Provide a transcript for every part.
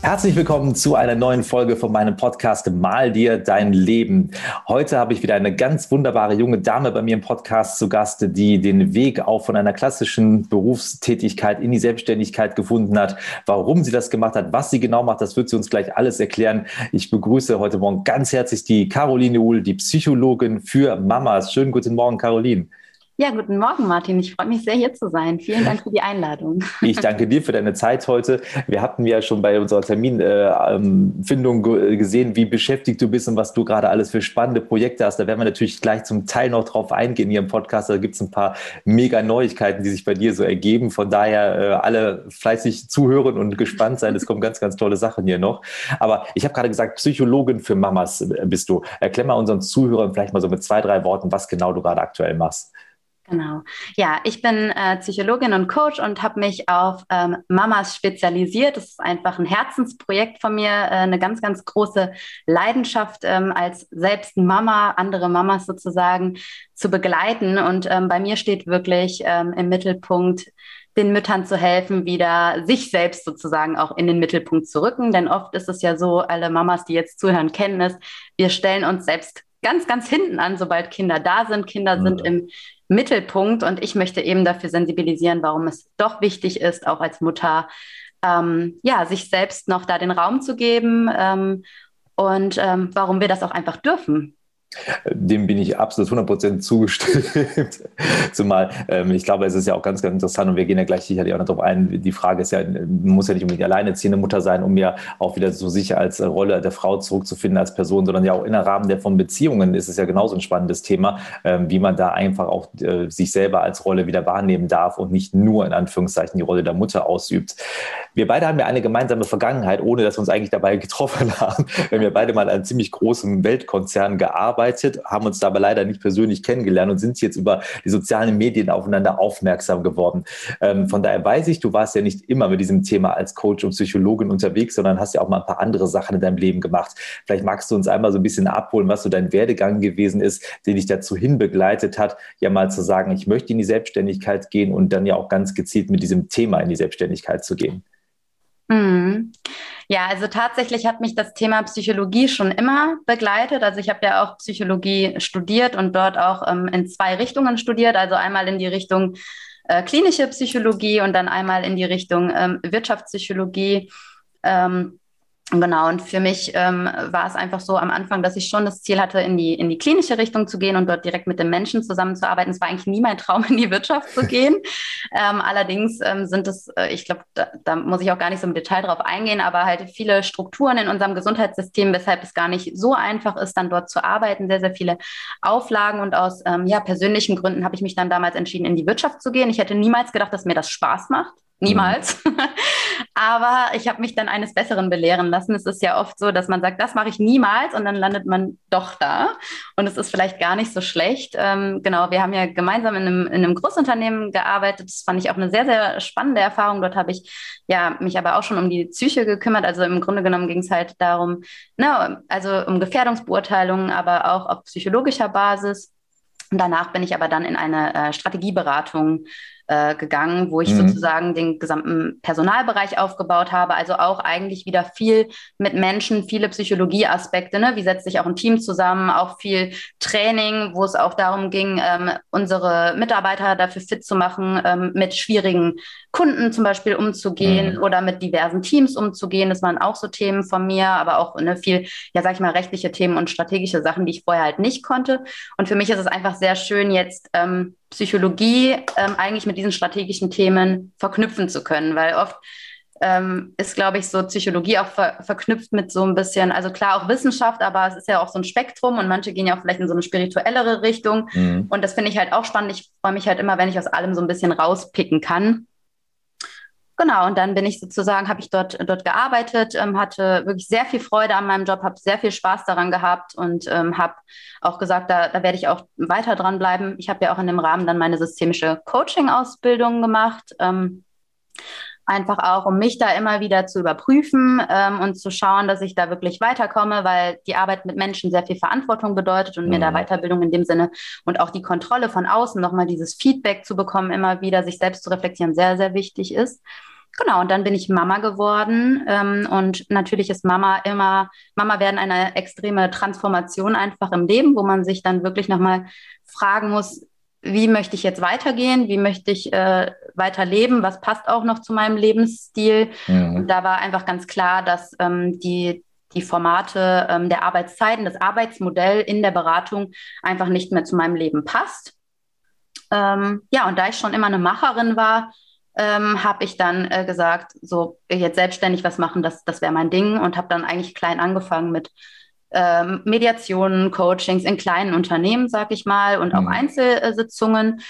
Herzlich willkommen zu einer neuen Folge von meinem Podcast Mal dir dein Leben. Heute habe ich wieder eine ganz wunderbare junge Dame bei mir im Podcast zu Gast, die den Weg auch von einer klassischen Berufstätigkeit in die Selbstständigkeit gefunden hat. Warum sie das gemacht hat, was sie genau macht, das wird sie uns gleich alles erklären. Ich begrüße heute Morgen ganz herzlich die Caroline Uhl, die Psychologin für Mamas. Schönen guten Morgen, Caroline. Ja, guten Morgen, Martin. Ich freue mich sehr, hier zu sein. Vielen Dank für die Einladung. Ich danke dir für deine Zeit heute. Wir hatten ja schon bei unserer Terminfindung äh, gesehen, wie beschäftigt du bist und was du gerade alles für spannende Projekte hast. Da werden wir natürlich gleich zum Teil noch drauf eingehen hier im Podcast. Da gibt es ein paar mega Neuigkeiten, die sich bei dir so ergeben. Von daher äh, alle fleißig zuhören und gespannt sein. Es kommen ganz, ganz tolle Sachen hier noch. Aber ich habe gerade gesagt, Psychologin für Mamas bist du. Erklär mal unseren Zuhörern vielleicht mal so mit zwei, drei Worten, was genau du gerade aktuell machst. Genau. Ja, ich bin äh, Psychologin und Coach und habe mich auf ähm, Mamas spezialisiert. Das ist einfach ein Herzensprojekt von mir, äh, eine ganz, ganz große Leidenschaft, ähm, als selbst Mama, andere Mamas sozusagen zu begleiten. Und ähm, bei mir steht wirklich ähm, im Mittelpunkt, den Müttern zu helfen, wieder sich selbst sozusagen auch in den Mittelpunkt zu rücken. Denn oft ist es ja so, alle Mamas, die jetzt zuhören, kennen es, wir stellen uns selbst ganz, ganz hinten an, sobald Kinder da sind. Kinder mhm. sind im Mittelpunkt und ich möchte eben dafür sensibilisieren, warum es doch wichtig ist, auch als Mutter, ähm, ja, sich selbst noch da den Raum zu geben ähm, und ähm, warum wir das auch einfach dürfen. Dem bin ich absolut 100% zugestimmt. Zumal ähm, ich glaube, es ist ja auch ganz, ganz interessant und wir gehen ja gleich sicherlich auch noch darauf ein. Die Frage ist ja, muss ja nicht unbedingt alleinerziehende Mutter sein, um ja auch wieder so sicher als Rolle der Frau zurückzufinden als Person, sondern ja auch in der Rahmen der von Beziehungen ist es ja genauso ein spannendes Thema, ähm, wie man da einfach auch äh, sich selber als Rolle wieder wahrnehmen darf und nicht nur in Anführungszeichen die Rolle der Mutter ausübt. Wir beide haben ja eine gemeinsame Vergangenheit, ohne dass wir uns eigentlich dabei getroffen haben. Wir haben ja beide mal in einem ziemlich großen Weltkonzern gearbeitet gearbeitet, haben uns dabei leider nicht persönlich kennengelernt und sind jetzt über die sozialen Medien aufeinander aufmerksam geworden. Ähm, von daher weiß ich, du warst ja nicht immer mit diesem Thema als Coach und Psychologin unterwegs, sondern hast ja auch mal ein paar andere Sachen in deinem Leben gemacht. Vielleicht magst du uns einmal so ein bisschen abholen, was so dein Werdegang gewesen ist, den dich dazu hin begleitet hat, ja mal zu sagen, ich möchte in die Selbstständigkeit gehen und dann ja auch ganz gezielt mit diesem Thema in die Selbstständigkeit zu gehen. Mhm. Ja, also tatsächlich hat mich das Thema Psychologie schon immer begleitet. Also ich habe ja auch Psychologie studiert und dort auch ähm, in zwei Richtungen studiert. Also einmal in die Richtung äh, klinische Psychologie und dann einmal in die Richtung ähm, Wirtschaftspsychologie. Ähm, Genau, und für mich ähm, war es einfach so am Anfang, dass ich schon das Ziel hatte, in die, in die klinische Richtung zu gehen und dort direkt mit den Menschen zusammenzuarbeiten. Es war eigentlich nie mein Traum, in die Wirtschaft zu gehen. ähm, allerdings ähm, sind es, äh, ich glaube, da, da, muss ich auch gar nicht so im Detail drauf eingehen, aber halt viele Strukturen in unserem Gesundheitssystem, weshalb es gar nicht so einfach ist, dann dort zu arbeiten. Sehr, sehr viele Auflagen und aus ähm, ja, persönlichen Gründen habe ich mich dann damals entschieden, in die Wirtschaft zu gehen. Ich hätte niemals gedacht, dass mir das Spaß macht. Niemals. Mhm. Aber ich habe mich dann eines Besseren belehren lassen. Es ist ja oft so, dass man sagt, das mache ich niemals und dann landet man doch da. Und es ist vielleicht gar nicht so schlecht. Ähm, genau, wir haben ja gemeinsam in einem, in einem Großunternehmen gearbeitet. Das fand ich auch eine sehr, sehr spannende Erfahrung. Dort habe ich ja mich aber auch schon um die Psyche gekümmert. Also im Grunde genommen ging es halt darum, ne, also um Gefährdungsbeurteilungen, aber auch auf psychologischer Basis. Und danach bin ich aber dann in eine äh, Strategieberatung äh, gegangen, wo ich mhm. sozusagen den gesamten Personalbereich aufgebaut habe. Also auch eigentlich wieder viel mit Menschen, viele Psychologieaspekte. Ne? Wie setzt sich auch ein Team zusammen? Auch viel Training, wo es auch darum ging, ähm, unsere Mitarbeiter dafür fit zu machen, ähm, mit schwierigen Kunden zum Beispiel umzugehen mhm. oder mit diversen Teams umzugehen. Das waren auch so Themen von mir, aber auch ne, viel, ja, sag ich mal, rechtliche Themen und strategische Sachen, die ich vorher halt nicht konnte. Und für mich ist es einfach sehr schön, jetzt ähm, Psychologie ähm, eigentlich mit diesen strategischen Themen verknüpfen zu können, weil oft ähm, ist, glaube ich, so Psychologie auch ver verknüpft mit so ein bisschen, also klar auch Wissenschaft, aber es ist ja auch so ein Spektrum und manche gehen ja auch vielleicht in so eine spirituellere Richtung. Mhm. Und das finde ich halt auch spannend. Ich freue mich halt immer, wenn ich aus allem so ein bisschen rauspicken kann. Genau, und dann bin ich sozusagen, habe ich dort, dort gearbeitet, ähm, hatte wirklich sehr viel Freude an meinem Job, habe sehr viel Spaß daran gehabt und ähm, habe auch gesagt, da, da werde ich auch weiter dranbleiben. Ich habe ja auch in dem Rahmen dann meine systemische Coaching-Ausbildung gemacht. Ähm, einfach auch, um mich da immer wieder zu überprüfen ähm, und zu schauen, dass ich da wirklich weiterkomme, weil die Arbeit mit Menschen sehr viel Verantwortung bedeutet und mhm. mir da mhm. Weiterbildung in dem Sinne und auch die Kontrolle von außen, nochmal dieses Feedback zu bekommen, immer wieder sich selbst zu reflektieren, sehr, sehr wichtig ist. Genau, und dann bin ich Mama geworden. Ähm, und natürlich ist Mama immer, Mama werden eine extreme Transformation einfach im Leben, wo man sich dann wirklich nochmal fragen muss, wie möchte ich jetzt weitergehen, wie möchte ich äh, weiterleben, was passt auch noch zu meinem Lebensstil. Mhm. Und da war einfach ganz klar, dass ähm, die, die Formate ähm, der Arbeitszeiten, das Arbeitsmodell in der Beratung einfach nicht mehr zu meinem Leben passt. Ähm, ja, und da ich schon immer eine Macherin war, ähm, habe ich dann äh, gesagt, so jetzt selbstständig was machen, das, das wäre mein Ding und habe dann eigentlich klein angefangen mit ähm, Mediationen, Coachings in kleinen Unternehmen, sag ich mal, und auch mhm. Einzelsitzungen.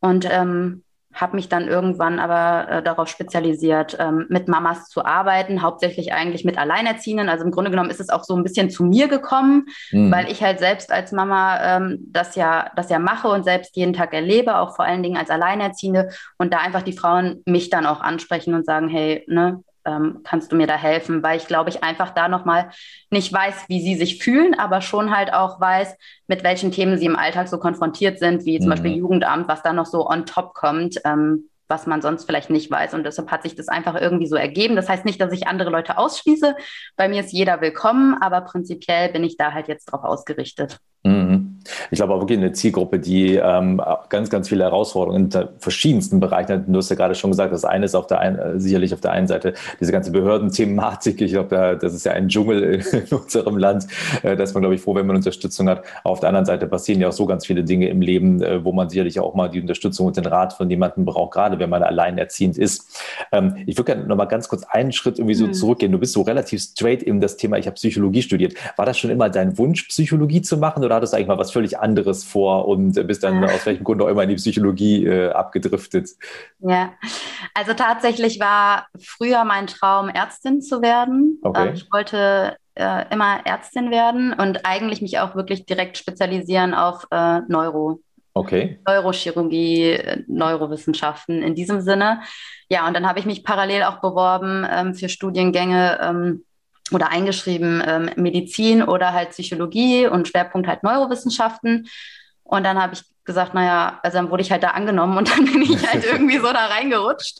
Und ähm, habe mich dann irgendwann aber äh, darauf spezialisiert, ähm, mit Mamas zu arbeiten, hauptsächlich eigentlich mit Alleinerziehenden. Also im Grunde genommen ist es auch so ein bisschen zu mir gekommen, mhm. weil ich halt selbst als Mama ähm, das ja, das ja mache und selbst jeden Tag erlebe, auch vor allen Dingen als Alleinerziehende und da einfach die Frauen mich dann auch ansprechen und sagen, hey, ne, ähm, kannst du mir da helfen? Weil ich glaube, ich einfach da nochmal nicht weiß, wie sie sich fühlen, aber schon halt auch weiß, mit welchen Themen sie im Alltag so konfrontiert sind, wie zum mhm. Beispiel Jugendamt, was da noch so on top kommt. Ähm, was man sonst vielleicht nicht weiß. Und deshalb hat sich das einfach irgendwie so ergeben. Das heißt nicht, dass ich andere Leute ausschließe. Bei mir ist jeder willkommen, aber prinzipiell bin ich da halt jetzt drauf ausgerichtet. Mhm. Ich glaube auch wirklich eine Zielgruppe, die ähm, ganz, ganz viele Herausforderungen in verschiedensten Bereichen hat. Du hast ja gerade schon gesagt, das eine ist auf der einen, äh, sicherlich auf der einen Seite diese ganze Behördenthematik. Ich glaube, da, das ist ja ein Dschungel in unserem Land. Äh, da ist man, glaube ich, froh, wenn man Unterstützung hat. Auf der anderen Seite passieren ja auch so ganz viele Dinge im Leben, äh, wo man sicherlich auch mal die Unterstützung und den Rat von jemandem braucht, gerade wenn man alleinerziehend ist. Ähm, ich würde gerne noch mal ganz kurz einen Schritt irgendwie so mhm. zurückgehen. Du bist so relativ straight in das Thema, ich habe Psychologie studiert. War das schon immer dein Wunsch, Psychologie zu machen? oder hattest du eigentlich mal was völlig anderes vor und bist dann aus welchem Grund auch immer in die Psychologie äh, abgedriftet? Ja, also tatsächlich war früher mein Traum, Ärztin zu werden. Okay. Ähm, ich wollte äh, immer Ärztin werden und eigentlich mich auch wirklich direkt spezialisieren auf äh, Neuro. Okay. Neurochirurgie, äh, Neurowissenschaften in diesem Sinne. Ja, und dann habe ich mich parallel auch beworben ähm, für Studiengänge ähm, oder eingeschrieben ähm, Medizin oder halt Psychologie und Schwerpunkt halt Neurowissenschaften. Und dann habe ich gesagt, naja, also dann wurde ich halt da angenommen und dann bin ich halt irgendwie so da reingerutscht.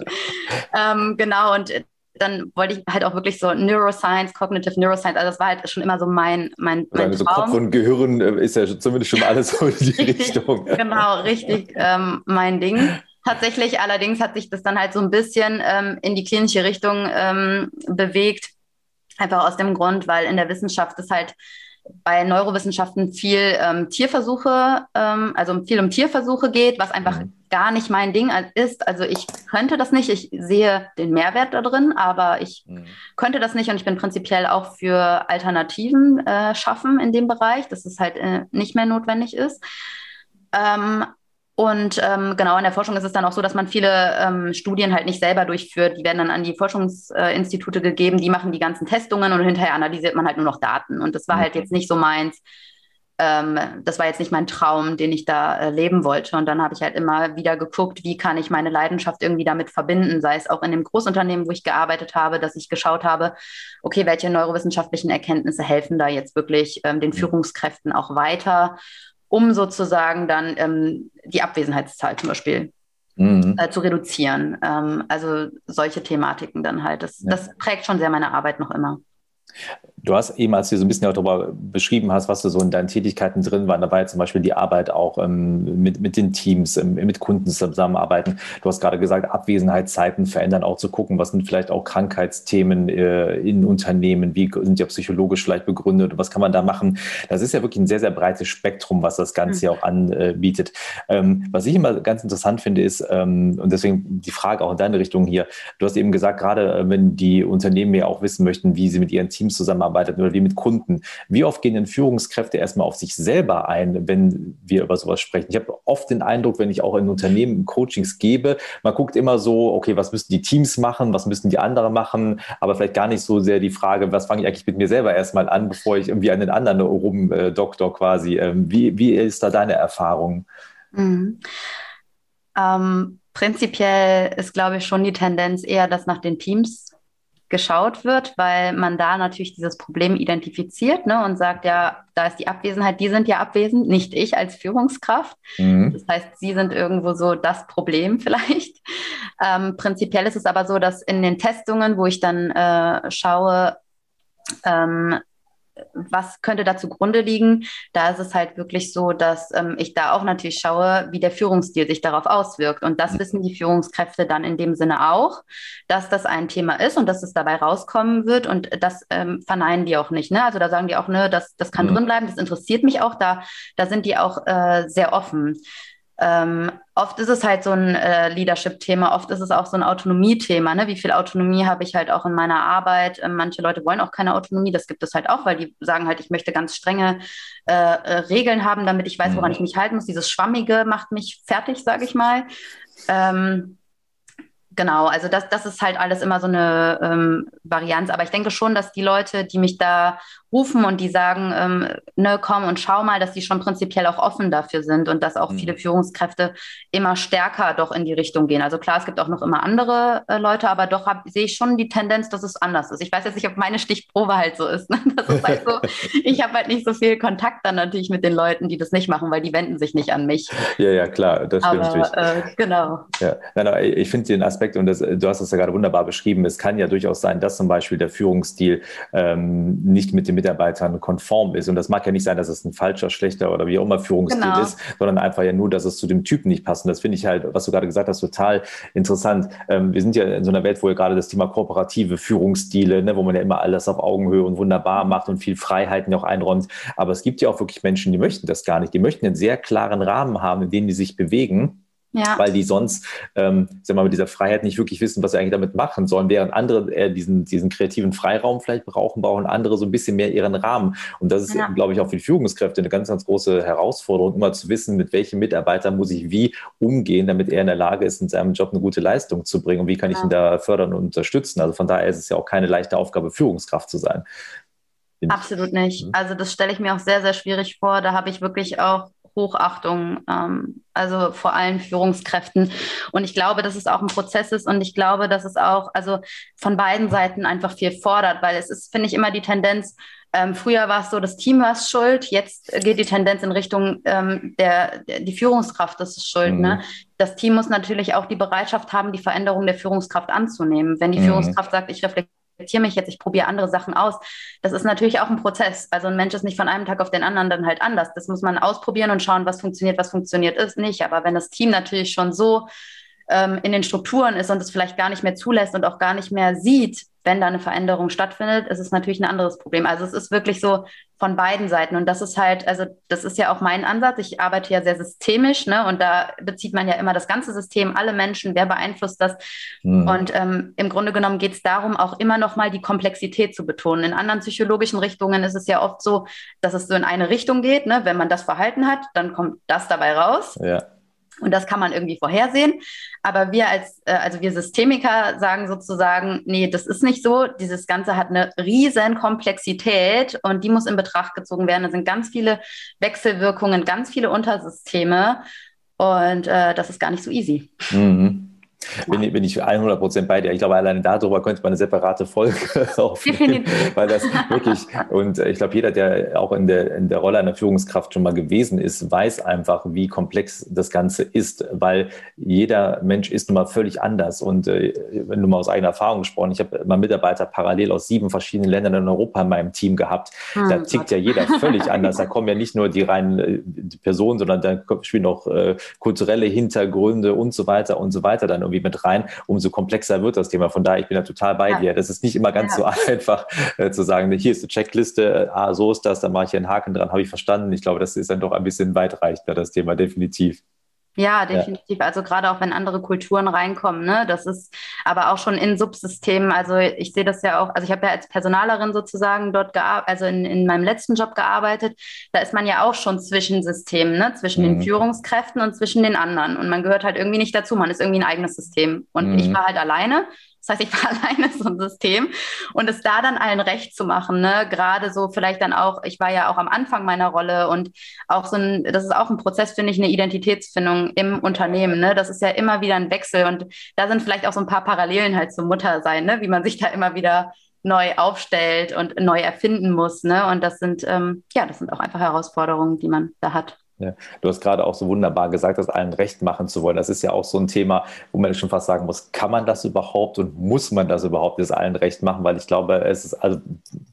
ähm, genau, und dann wollte ich halt auch wirklich so Neuroscience, Cognitive Neuroscience, also das war halt schon immer so mein, mein, mein also Traum. Kopf und Gehirn äh, ist ja zumindest schon alles so in die richtig, Richtung. Genau, richtig ähm, mein Ding. Tatsächlich allerdings hat sich das dann halt so ein bisschen ähm, in die klinische Richtung ähm, bewegt Einfach aus dem Grund, weil in der Wissenschaft es halt bei Neurowissenschaften viel ähm, Tierversuche, ähm, also viel um Tierversuche geht, was einfach mhm. gar nicht mein Ding ist. Also ich könnte das nicht, ich sehe den Mehrwert da drin, aber ich mhm. könnte das nicht und ich bin prinzipiell auch für Alternativen äh, schaffen in dem Bereich, dass es halt äh, nicht mehr notwendig ist. Ähm, und ähm, genau in der Forschung ist es dann auch so, dass man viele ähm, Studien halt nicht selber durchführt. Die werden dann an die Forschungsinstitute gegeben, die machen die ganzen Testungen und hinterher analysiert man halt nur noch Daten. Und das war halt jetzt nicht so meins. Ähm, das war jetzt nicht mein Traum, den ich da äh, leben wollte. Und dann habe ich halt immer wieder geguckt, wie kann ich meine Leidenschaft irgendwie damit verbinden, sei es auch in dem Großunternehmen, wo ich gearbeitet habe, dass ich geschaut habe, okay, welche neurowissenschaftlichen Erkenntnisse helfen da jetzt wirklich ähm, den Führungskräften auch weiter um sozusagen dann ähm, die Abwesenheitszahl zum Beispiel mhm. äh, zu reduzieren. Ähm, also solche Thematiken dann halt. Das, ja. das prägt schon sehr meine Arbeit noch immer. Du hast eben, als du so ein bisschen darüber beschrieben hast, was du so in deinen Tätigkeiten drin waren, da war ja zum Beispiel die Arbeit auch ähm, mit, mit den Teams, ähm, mit Kunden zusammenarbeiten. Du hast gerade gesagt, Abwesenheitszeiten verändern, auch zu gucken, was sind vielleicht auch Krankheitsthemen äh, in Unternehmen, wie sind die auch psychologisch vielleicht begründet, was kann man da machen. Das ist ja wirklich ein sehr, sehr breites Spektrum, was das Ganze mhm. ja auch anbietet. Ähm, was ich immer ganz interessant finde, ist, ähm, und deswegen die Frage auch in deine Richtung hier, du hast eben gesagt, gerade äh, wenn die Unternehmen ja auch wissen möchten, wie sie mit ihren Teams zusammenarbeiten, zusammenarbeitet oder wie mit Kunden. Wie oft gehen denn Führungskräfte erstmal auf sich selber ein, wenn wir über sowas sprechen? Ich habe oft den Eindruck, wenn ich auch in Unternehmen Coachings gebe, man guckt immer so, okay, was müssen die Teams machen, was müssen die anderen machen, aber vielleicht gar nicht so sehr die Frage, was fange ich eigentlich mit mir selber erstmal an, bevor ich irgendwie an den anderen rumdoktor quasi. Ähm, wie, wie ist da deine Erfahrung? Mhm. Ähm, prinzipiell ist, glaube ich, schon die Tendenz eher, dass nach den Teams geschaut wird, weil man da natürlich dieses Problem identifiziert ne, und sagt, ja, da ist die Abwesenheit, die sind ja abwesend, nicht ich als Führungskraft. Mhm. Das heißt, sie sind irgendwo so das Problem vielleicht. Ähm, prinzipiell ist es aber so, dass in den Testungen, wo ich dann äh, schaue, ähm, was könnte da zugrunde liegen? Da ist es halt wirklich so, dass ähm, ich da auch natürlich schaue, wie der Führungsstil sich darauf auswirkt. Und das mhm. wissen die Führungskräfte dann in dem Sinne auch, dass das ein Thema ist und dass es dabei rauskommen wird. Und das ähm, verneinen die auch nicht. Ne? Also da sagen die auch, ne, das, das kann mhm. drin bleiben, das interessiert mich auch. Da, da sind die auch äh, sehr offen. Ähm, oft ist es halt so ein äh, Leadership-Thema, oft ist es auch so ein Autonomie-Thema. Ne? Wie viel Autonomie habe ich halt auch in meiner Arbeit? Ähm, manche Leute wollen auch keine Autonomie, das gibt es halt auch, weil die sagen halt, ich möchte ganz strenge äh, äh, Regeln haben, damit ich weiß, woran mhm. ich mich halten muss. Dieses Schwammige macht mich fertig, sage ich mal. Ähm, genau, also das, das ist halt alles immer so eine ähm, Varianz. Aber ich denke schon, dass die Leute, die mich da rufen und die sagen, ähm, ne, komm und schau mal, dass die schon prinzipiell auch offen dafür sind und dass auch mhm. viele Führungskräfte immer stärker doch in die Richtung gehen. Also klar, es gibt auch noch immer andere äh, Leute, aber doch sehe ich schon die Tendenz, dass es anders ist. Ich weiß jetzt nicht, ob meine Stichprobe halt so ist. Ne? Das ist halt so, ich habe halt nicht so viel Kontakt dann natürlich mit den Leuten, die das nicht machen, weil die wenden sich nicht an mich. Ja, ja, klar, das stimmt aber, natürlich. Äh, genau. Ja. Nein, nein, ich finde den Aspekt, und das, du hast es ja gerade wunderbar beschrieben, es kann ja durchaus sein, dass zum Beispiel der Führungsstil ähm, nicht mit dem Mitarbeitern konform ist. Und das mag ja nicht sein, dass es ein falscher, schlechter oder wie auch immer Führungsstil genau. ist, sondern einfach ja nur, dass es zu dem Typen nicht passt. Und das finde ich halt, was du gerade gesagt hast, total interessant. Ähm, wir sind ja in so einer Welt, wo ja gerade das Thema kooperative Führungsstile, ne, wo man ja immer alles auf Augenhöhe und wunderbar macht und viel Freiheiten auch einräumt. Aber es gibt ja auch wirklich Menschen, die möchten das gar nicht. Die möchten einen sehr klaren Rahmen haben, in dem die sich bewegen ja. weil die sonst, ähm, sag mal, mit dieser Freiheit nicht wirklich wissen, was sie eigentlich damit machen sollen, während andere eher diesen, diesen kreativen Freiraum vielleicht brauchen, brauchen andere so ein bisschen mehr ihren Rahmen. Und das ist, ja. glaube ich, auch für die Führungskräfte eine ganz, ganz große Herausforderung, immer zu wissen, mit welchem Mitarbeiter muss ich wie umgehen, damit er in der Lage ist, in seinem Job eine gute Leistung zu bringen und wie kann ich ihn da fördern und unterstützen. Also von daher ist es ja auch keine leichte Aufgabe, Führungskraft zu sein. Absolut nicht. Also das stelle ich mir auch sehr, sehr schwierig vor. Da habe ich wirklich auch Hochachtung, ähm, also vor allen Führungskräften. Und ich glaube, dass es auch ein Prozess ist und ich glaube, dass es auch also von beiden Seiten einfach viel fordert, weil es ist, finde ich, immer die Tendenz, ähm, früher war es so, das Team war schuld, jetzt geht die Tendenz in Richtung ähm, der, der, die Führungskraft das ist schuld. Ne? Mhm. Ne? Das Team muss natürlich auch die Bereitschaft haben, die Veränderung der Führungskraft anzunehmen. Wenn die mhm. Führungskraft sagt, ich reflektiere reflektiere mich jetzt, ich probiere andere Sachen aus. Das ist natürlich auch ein Prozess. Also ein Mensch ist nicht von einem Tag auf den anderen dann halt anders. Das muss man ausprobieren und schauen, was funktioniert, was funktioniert ist nicht. Aber wenn das Team natürlich schon so ähm, in den Strukturen ist und es vielleicht gar nicht mehr zulässt und auch gar nicht mehr sieht, wenn da eine Veränderung stattfindet, ist es natürlich ein anderes Problem. Also es ist wirklich so von beiden Seiten. Und das ist halt, also das ist ja auch mein Ansatz. Ich arbeite ja sehr systemisch, ne? Und da bezieht man ja immer das ganze System, alle Menschen, wer beeinflusst das. Mhm. Und ähm, im Grunde genommen geht es darum, auch immer noch mal die Komplexität zu betonen. In anderen psychologischen Richtungen ist es ja oft so, dass es so in eine Richtung geht. Ne? Wenn man das Verhalten hat, dann kommt das dabei raus. Ja. Und das kann man irgendwie vorhersehen. Aber wir als, äh, also wir Systemiker sagen sozusagen, nee, das ist nicht so. Dieses Ganze hat eine riesen Komplexität und die muss in Betracht gezogen werden. Da sind ganz viele Wechselwirkungen, ganz viele Untersysteme. Und äh, das ist gar nicht so easy. Mhm. Bin, bin ich 100 Prozent bei dir. Ich glaube, alleine darüber könnte man eine separate Folge aufnehmen, weil das wirklich, und ich glaube, jeder, der auch in der, in der Rolle einer Führungskraft schon mal gewesen ist, weiß einfach, wie komplex das Ganze ist, weil jeder Mensch ist nun mal völlig anders. Und äh, wenn du mal aus eigener Erfahrung gesprochen, ich habe mal Mitarbeiter parallel aus sieben verschiedenen Ländern in Europa in meinem Team gehabt. Hm, da tickt Gott. ja jeder völlig anders. Da kommen ja nicht nur die reinen äh, Personen, sondern da spielen auch äh, kulturelle Hintergründe und so weiter und so weiter dann irgendwie mit rein, umso komplexer wird das Thema. Von daher, ich bin da total bei ja. dir. Das ist nicht immer ganz ja. so einfach äh, zu sagen, hier ist eine Checkliste, äh, ah, so ist das, dann mache ich einen Haken dran, habe ich verstanden. Ich glaube, das ist dann doch ein bisschen weitreichender, das Thema, definitiv. Ja, definitiv. Ja. Also gerade auch wenn andere Kulturen reinkommen, ne, das ist aber auch schon in Subsystemen. Also ich sehe das ja auch, also ich habe ja als Personalerin sozusagen dort gearbeitet, also in, in meinem letzten Job gearbeitet. Da ist man ja auch schon zwischen Systemen, ne, zwischen mhm. den Führungskräften und zwischen den anderen. Und man gehört halt irgendwie nicht dazu. Man ist irgendwie ein eigenes System. Und mhm. ich war halt alleine das heißt, ich war alleine so ein System und es da dann allen recht zu machen, ne? gerade so vielleicht dann auch, ich war ja auch am Anfang meiner Rolle und auch so ein, das ist auch ein Prozess, finde ich, eine Identitätsfindung im Unternehmen. Ne? Das ist ja immer wieder ein Wechsel und da sind vielleicht auch so ein paar Parallelen halt zum Muttersein, ne? wie man sich da immer wieder neu aufstellt und neu erfinden muss. Ne? Und das sind, ähm, ja, das sind auch einfach Herausforderungen, die man da hat. Ja, du hast gerade auch so wunderbar gesagt, das allen recht machen zu wollen. Das ist ja auch so ein Thema, wo man schon fast sagen muss, kann man das überhaupt und muss man das überhaupt das allen recht machen? Weil ich glaube, es ist, also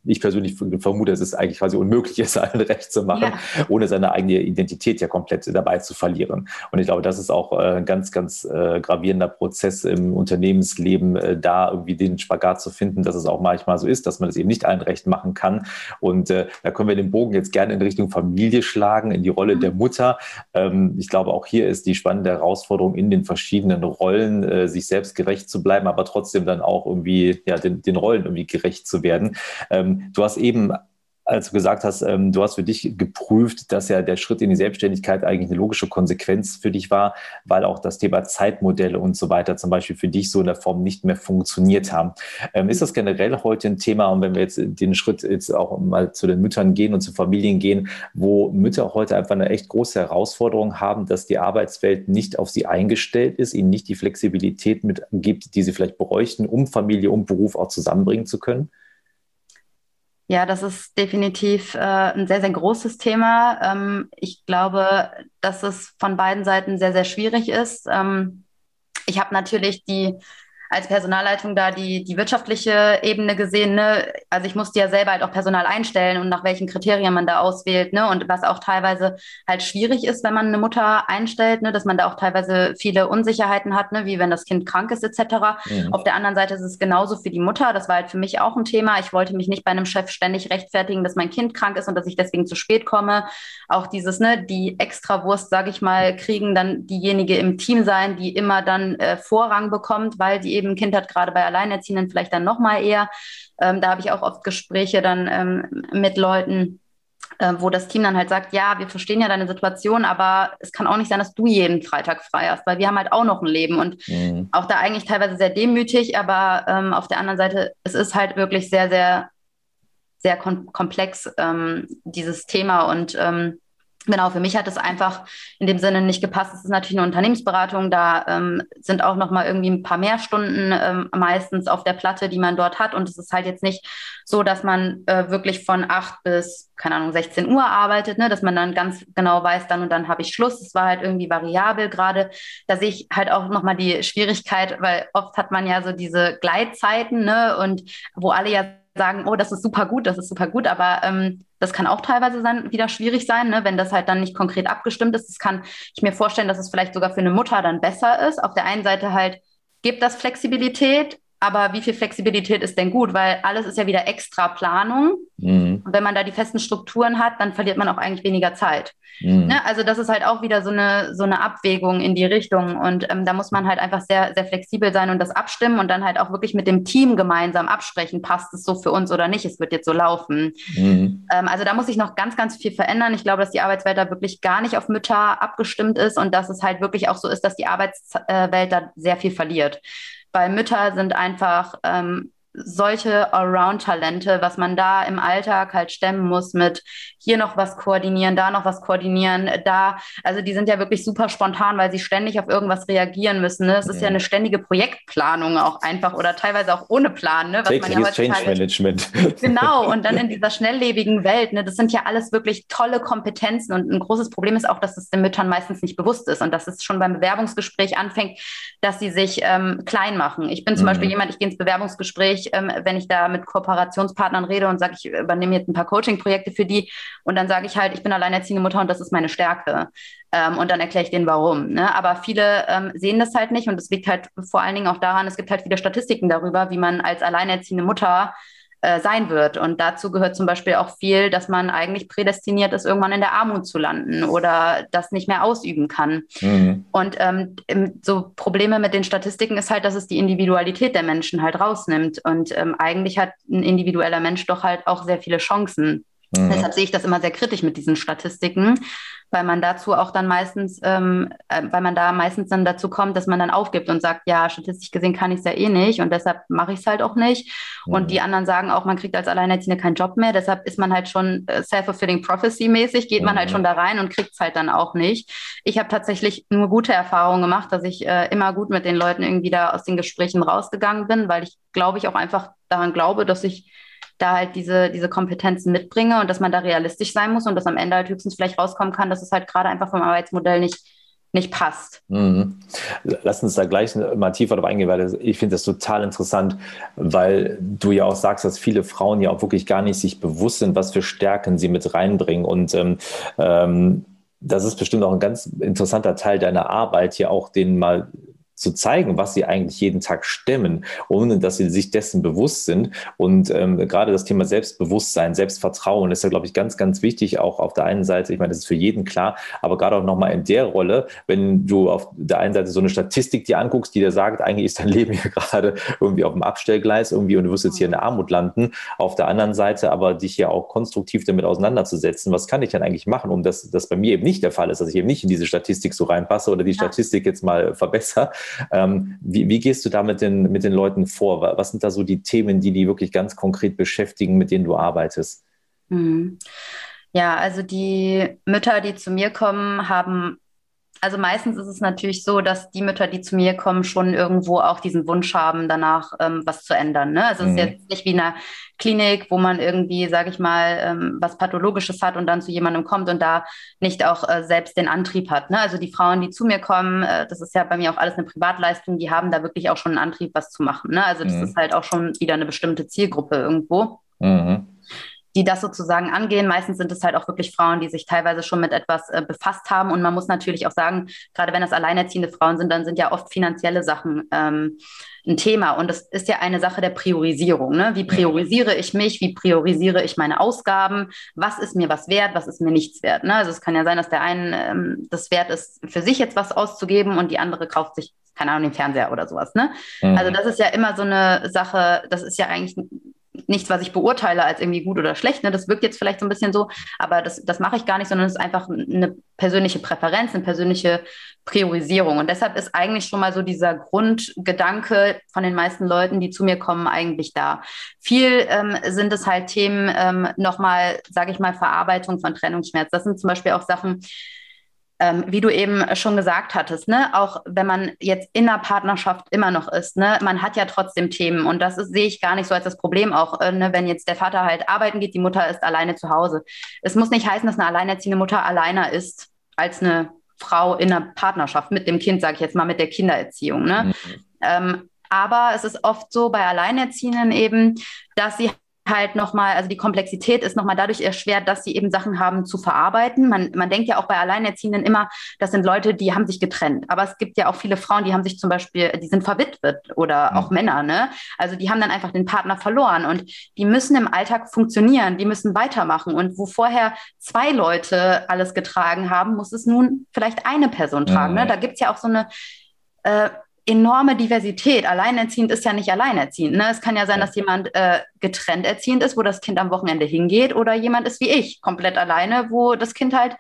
ich persönlich vermute, es ist eigentlich quasi unmöglich, es allen recht zu machen, ja. ohne seine eigene Identität ja komplett dabei zu verlieren. Und ich glaube, das ist auch äh, ein ganz, ganz äh, gravierender Prozess im Unternehmensleben, äh, da irgendwie den Spagat zu finden, dass es auch manchmal so ist, dass man es eben nicht allen recht machen kann. Und da können wir den Bogen jetzt gerne in Richtung Familie schlagen, in die Rolle der Mutter. Ähm, ich glaube, auch hier ist die spannende Herausforderung in den verschiedenen Rollen, äh, sich selbst gerecht zu bleiben, aber trotzdem dann auch irgendwie ja, den, den Rollen irgendwie gerecht zu werden. Ähm, du hast eben als du gesagt hast, ähm, du hast für dich geprüft, dass ja der Schritt in die Selbstständigkeit eigentlich eine logische Konsequenz für dich war, weil auch das Thema Zeitmodelle und so weiter zum Beispiel für dich so in der Form nicht mehr funktioniert haben. Ähm, ist das generell heute ein Thema? Und wenn wir jetzt den Schritt jetzt auch mal zu den Müttern gehen und zu Familien gehen, wo Mütter heute einfach eine echt große Herausforderung haben, dass die Arbeitswelt nicht auf sie eingestellt ist, ihnen nicht die Flexibilität mitgibt, die sie vielleicht bräuchten, um Familie und Beruf auch zusammenbringen zu können? Ja, das ist definitiv äh, ein sehr, sehr großes Thema. Ähm, ich glaube, dass es von beiden Seiten sehr, sehr schwierig ist. Ähm, ich habe natürlich die als Personalleitung da die, die wirtschaftliche Ebene gesehen. Ne? Also ich musste ja selber halt auch Personal einstellen und nach welchen Kriterien man da auswählt. Ne? Und was auch teilweise halt schwierig ist, wenn man eine Mutter einstellt, ne? dass man da auch teilweise viele Unsicherheiten hat, ne? wie wenn das Kind krank ist etc. Mhm. Auf der anderen Seite ist es genauso für die Mutter. Das war halt für mich auch ein Thema. Ich wollte mich nicht bei einem Chef ständig rechtfertigen, dass mein Kind krank ist und dass ich deswegen zu spät komme. Auch dieses, ne, die Extrawurst, sage ich mal, kriegen dann diejenige im Team sein, die immer dann äh, Vorrang bekommt, weil die eben ein Kind hat, gerade bei Alleinerziehenden vielleicht dann noch mal eher. Ähm, da habe ich auch oft Gespräche dann ähm, mit Leuten, äh, wo das Team dann halt sagt, ja, wir verstehen ja deine Situation, aber es kann auch nicht sein, dass du jeden Freitag frei hast, weil wir haben halt auch noch ein Leben und mhm. auch da eigentlich teilweise sehr demütig, aber ähm, auf der anderen Seite, es ist halt wirklich sehr, sehr, sehr kom komplex, ähm, dieses Thema und ähm, Genau, für mich hat es einfach in dem Sinne nicht gepasst. Es ist natürlich eine Unternehmensberatung, da ähm, sind auch noch mal irgendwie ein paar mehr Stunden ähm, meistens auf der Platte, die man dort hat. Und es ist halt jetzt nicht so, dass man äh, wirklich von acht bis, keine Ahnung, 16 Uhr arbeitet, ne? dass man dann ganz genau weiß, dann und dann habe ich Schluss. Es war halt irgendwie variabel gerade. Da sehe ich halt auch noch mal die Schwierigkeit, weil oft hat man ja so diese Gleitzeiten ne? und wo alle ja sagen, oh, das ist super gut, das ist super gut, aber ähm, das kann auch teilweise sein, wieder schwierig sein, ne, wenn das halt dann nicht konkret abgestimmt ist. Das kann ich mir vorstellen, dass es vielleicht sogar für eine Mutter dann besser ist. Auf der einen Seite halt gibt das Flexibilität, aber wie viel Flexibilität ist denn gut? Weil alles ist ja wieder extra Planung. Mhm. Und wenn man da die festen Strukturen hat, dann verliert man auch eigentlich weniger Zeit. Mhm. Ne? Also das ist halt auch wieder so eine, so eine Abwägung in die Richtung. Und ähm, da muss man halt einfach sehr, sehr flexibel sein und das abstimmen und dann halt auch wirklich mit dem Team gemeinsam absprechen, passt es so für uns oder nicht, es wird jetzt so laufen. Mhm. Ähm, also da muss sich noch ganz, ganz viel verändern. Ich glaube, dass die Arbeitswelt da wirklich gar nicht auf Mütter abgestimmt ist und dass es halt wirklich auch so ist, dass die Arbeitswelt da sehr viel verliert weil Mütter sind einfach ähm, solche Allround-Talente, was man da im Alltag halt stemmen muss mit hier noch was koordinieren, da noch was koordinieren, da, also die sind ja wirklich super spontan, weil sie ständig auf irgendwas reagieren müssen. Ne? Es ist ja eine ständige Projektplanung auch einfach oder teilweise auch ohne Plan. Ne? Was man ja Change Management. Genau, und dann in dieser schnelllebigen Welt, ne? das sind ja alles wirklich tolle Kompetenzen und ein großes Problem ist auch, dass es den Müttern meistens nicht bewusst ist und dass es schon beim Bewerbungsgespräch anfängt, dass sie sich ähm, klein machen. Ich bin zum mhm. Beispiel jemand, ich gehe ins Bewerbungsgespräch ähm, wenn ich da mit Kooperationspartnern rede und sage, ich übernehme jetzt ein paar Coaching-Projekte für die und dann sage ich halt, ich bin alleinerziehende Mutter und das ist meine Stärke. Ähm, und dann erkläre ich denen warum. Ne? Aber viele ähm, sehen das halt nicht und es liegt halt vor allen Dingen auch daran, es gibt halt viele Statistiken darüber, wie man als alleinerziehende Mutter äh, sein wird. Und dazu gehört zum Beispiel auch viel, dass man eigentlich prädestiniert ist, irgendwann in der Armut zu landen oder das nicht mehr ausüben kann. Mhm. Und ähm, so Probleme mit den Statistiken ist halt, dass es die Individualität der Menschen halt rausnimmt. Und ähm, eigentlich hat ein individueller Mensch doch halt auch sehr viele Chancen. Mhm. Deshalb sehe ich das immer sehr kritisch mit diesen Statistiken, weil man dazu auch dann meistens, ähm, äh, weil man da meistens dann dazu kommt, dass man dann aufgibt und sagt, ja, statistisch gesehen kann ich es ja eh nicht und deshalb mache ich es halt auch nicht. Mhm. Und die anderen sagen auch, man kriegt als Alleinerziehende keinen Job mehr, deshalb ist man halt schon äh, self-fulfilling prophecy mäßig, geht mhm. man halt mhm. schon da rein und kriegt es halt dann auch nicht. Ich habe tatsächlich nur gute Erfahrungen gemacht, dass ich äh, immer gut mit den Leuten irgendwie da aus den Gesprächen rausgegangen bin, weil ich glaube ich auch einfach daran glaube, dass ich da halt diese, diese Kompetenzen mitbringe und dass man da realistisch sein muss und dass am Ende halt höchstens vielleicht rauskommen kann, dass es halt gerade einfach vom Arbeitsmodell nicht, nicht passt. Mhm. Lass uns da gleich mal tiefer darauf eingehen, weil ich finde das total interessant, weil du ja auch sagst, dass viele Frauen ja auch wirklich gar nicht sich bewusst sind, was für Stärken sie mit reinbringen und ähm, ähm das ist bestimmt auch ein ganz interessanter Teil deiner Arbeit, hier auch den mal zu zeigen, was sie eigentlich jeden Tag stemmen, ohne dass sie sich dessen bewusst sind. Und ähm, gerade das Thema Selbstbewusstsein, Selbstvertrauen ist ja, glaube ich, ganz, ganz wichtig, auch auf der einen Seite, ich meine, das ist für jeden klar, aber gerade auch nochmal in der Rolle, wenn du auf der einen Seite so eine Statistik dir anguckst, die dir sagt, eigentlich ist dein Leben hier gerade irgendwie auf dem Abstellgleis irgendwie und du wirst jetzt hier in der Armut landen, auf der anderen Seite aber dich ja auch konstruktiv damit auseinanderzusetzen, was kann ich denn eigentlich machen, um das, das bei mir eben nicht der Fall ist, dass ich eben nicht in diese Statistik so reinpasse oder die ja. Statistik jetzt mal verbessere, ähm, wie, wie, gehst du da mit den, mit den Leuten vor? Was sind da so die Themen, die die wirklich ganz konkret beschäftigen, mit denen du arbeitest? Mhm. Ja, also die Mütter, die zu mir kommen, haben also meistens ist es natürlich so, dass die Mütter, die zu mir kommen, schon irgendwo auch diesen Wunsch haben, danach ähm, was zu ändern. Ne? Also mhm. es ist mhm. jetzt nicht wie in einer Klinik, wo man irgendwie, sage ich mal, ähm, was Pathologisches hat und dann zu jemandem kommt und da nicht auch äh, selbst den Antrieb hat. Ne? Also die Frauen, die zu mir kommen, äh, das ist ja bei mir auch alles eine Privatleistung, die haben da wirklich auch schon einen Antrieb, was zu machen. Ne? Also das mhm. ist halt auch schon wieder eine bestimmte Zielgruppe irgendwo. Mhm die das sozusagen angehen. Meistens sind es halt auch wirklich Frauen, die sich teilweise schon mit etwas äh, befasst haben. Und man muss natürlich auch sagen, gerade wenn das alleinerziehende Frauen sind, dann sind ja oft finanzielle Sachen ähm, ein Thema. Und das ist ja eine Sache der Priorisierung. Ne? Wie priorisiere ich mich? Wie priorisiere ich meine Ausgaben? Was ist mir was wert? Was ist mir nichts wert? Ne? Also es kann ja sein, dass der eine ähm, das wert ist, für sich jetzt was auszugeben und die andere kauft sich keine Ahnung, den Fernseher oder sowas. Ne? Mhm. Also das ist ja immer so eine Sache, das ist ja eigentlich nichts, was ich beurteile als irgendwie gut oder schlecht. Ne? Das wirkt jetzt vielleicht so ein bisschen so, aber das, das mache ich gar nicht, sondern es ist einfach eine persönliche Präferenz, eine persönliche Priorisierung. Und deshalb ist eigentlich schon mal so dieser Grundgedanke von den meisten Leuten, die zu mir kommen, eigentlich da. Viel ähm, sind es halt Themen, ähm, nochmal, sage ich mal, Verarbeitung von Trennungsschmerz. Das sind zum Beispiel auch Sachen, ähm, wie du eben schon gesagt hattest, ne, auch wenn man jetzt in der Partnerschaft immer noch ist, ne, man hat ja trotzdem Themen und das ist, sehe ich gar nicht so als das Problem auch, äh, ne, wenn jetzt der Vater halt arbeiten geht, die Mutter ist alleine zu Hause. Es muss nicht heißen, dass eine alleinerziehende Mutter alleiner ist als eine Frau in einer Partnerschaft mit dem Kind, sage ich jetzt mal, mit der Kindererziehung. Ne? Mhm. Ähm, aber es ist oft so bei Alleinerziehenden eben, dass sie halt nochmal, also die Komplexität ist nochmal dadurch erschwert, dass sie eben Sachen haben zu verarbeiten. Man, man denkt ja auch bei Alleinerziehenden immer, das sind Leute, die haben sich getrennt. Aber es gibt ja auch viele Frauen, die haben sich zum Beispiel, die sind verwitwet oder mhm. auch Männer, ne? Also die haben dann einfach den Partner verloren und die müssen im Alltag funktionieren, die müssen weitermachen. Und wo vorher zwei Leute alles getragen haben, muss es nun vielleicht eine Person tragen. Ne? Mhm. Ne? Da gibt es ja auch so eine äh, enorme Diversität. Alleinerziehend ist ja nicht alleinerziehend. Ne? Es kann ja sein, dass jemand äh, getrennt erziehend ist, wo das Kind am Wochenende hingeht, oder jemand ist wie ich, komplett alleine, wo das Kind halt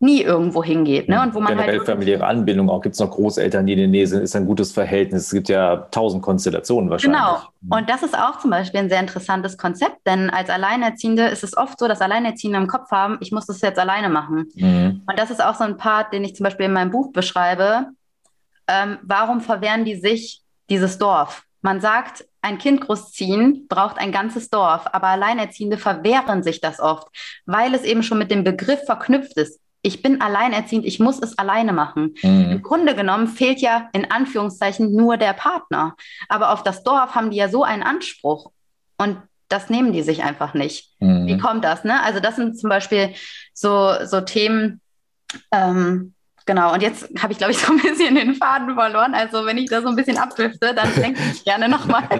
nie irgendwo hingeht. Ne? Und wo man Generell halt familiäre Anbindung, auch gibt es noch Großeltern, die in der Nähe sind, ist ein gutes Verhältnis. Es gibt ja tausend Konstellationen wahrscheinlich. Genau. Und das ist auch zum Beispiel ein sehr interessantes Konzept, denn als Alleinerziehende ist es oft so, dass Alleinerziehende im Kopf haben, ich muss das jetzt alleine machen. Mhm. Und das ist auch so ein Part, den ich zum Beispiel in meinem Buch beschreibe, ähm, warum verwehren die sich dieses Dorf? Man sagt, ein Kind großziehen braucht ein ganzes Dorf, aber Alleinerziehende verwehren sich das oft, weil es eben schon mit dem Begriff verknüpft ist. Ich bin alleinerziehend, ich muss es alleine machen. Mhm. Im Grunde genommen fehlt ja in Anführungszeichen nur der Partner. Aber auf das Dorf haben die ja so einen Anspruch. Und das nehmen die sich einfach nicht. Mhm. Wie kommt das? Ne? Also, das sind zum Beispiel so, so Themen, ähm, Genau, und jetzt habe ich, glaube ich, so ein bisschen den Faden verloren. Also wenn ich da so ein bisschen abdrifte, dann denke ich gerne nochmal.